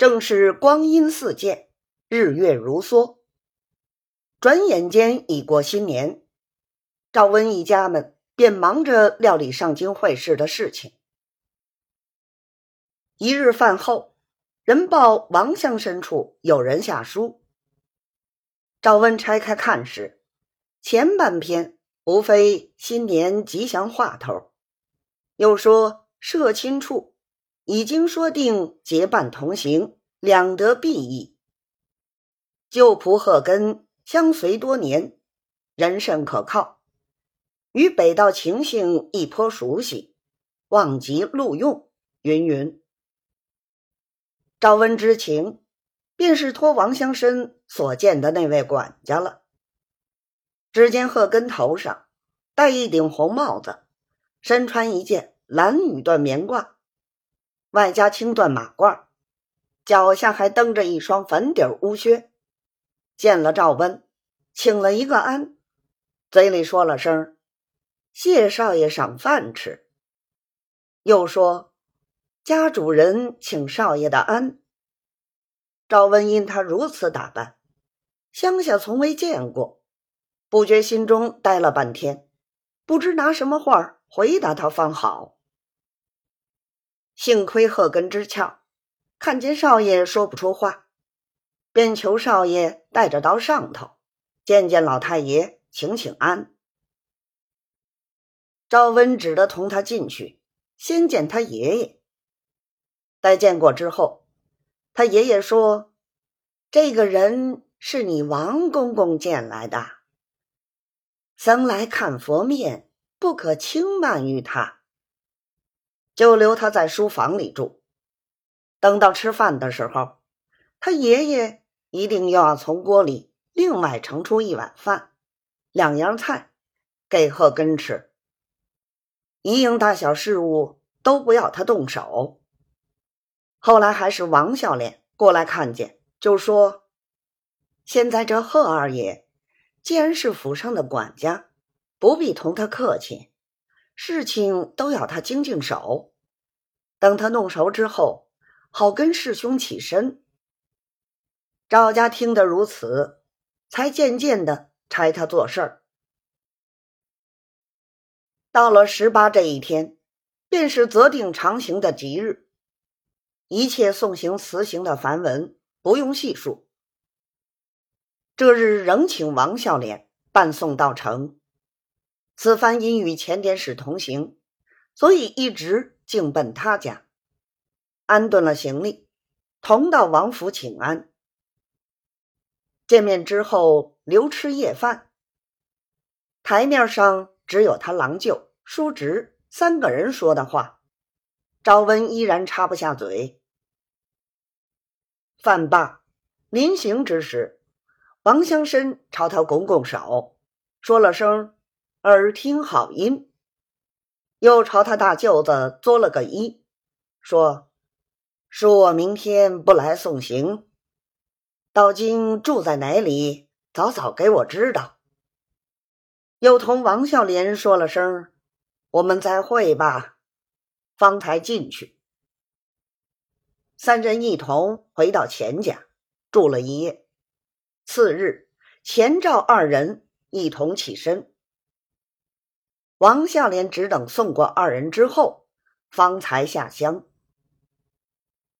正是光阴似箭，日月如梭。转眼间已过新年，赵温一家们便忙着料理上京会试的事情。一日饭后，人报王乡深处有人下书。赵温拆开看时，前半篇无非新年吉祥话头，又说社亲处已经说定结伴同行，两得裨益。旧仆贺根相随多年，人甚可靠，与北道情形亦颇熟悉，望及录用。云云。赵温之情，便是托王乡绅所见的那位管家了。只见贺根头上戴一顶红帽子，身穿一件蓝羽缎棉褂，外加青缎马褂，脚下还蹬着一双粉底乌靴。见了赵温，请了一个安，嘴里说了声“谢少爷赏饭吃”，又说。家主人请少爷的安。赵温因他如此打扮，乡下从未见过，不觉心中呆了半天，不知拿什么话回答他方好。幸亏贺根之俏，看见少爷说不出话，便求少爷带着到上头见见老太爷，请请安。赵温只得同他进去，先见他爷爷。待见过之后，他爷爷说：“这个人是你王公公见来的，僧来看佛面，不可轻慢于他，就留他在书房里住。等到吃饭的时候，他爷爷一定要从锅里另外盛出一碗饭，两样菜给贺根吃。一应大小事务都不要他动手。”后来还是王笑脸过来看见，就说：“现在这贺二爷既然是府上的管家，不必同他客气，事情都要他经经手。等他弄熟之后，好跟师兄起身。”赵家听得如此，才渐渐的差他做事儿。到了十八这一天，便是择定长行的吉日。一切送行辞行的繁文不用细数。这日仍请王孝廉伴送到城。此番因与前典使同行，所以一直径奔他家，安顿了行李，同到王府请安。见面之后，留吃夜饭。台面上只有他郎舅、叔侄三个人说的话，赵温依然插不下嘴。饭罢，临行之时，王乡绅朝他拱拱手，说了声“耳听好音”，又朝他大舅子作了个揖，说：“恕我明天不来送行，到今住在哪里，早早给我知道。”又同王孝廉说了声“我们再会吧”，方才进去。三人一同回到钱家住了一夜。次日，钱赵二人一同起身。王孝廉只等送过二人之后，方才下乡。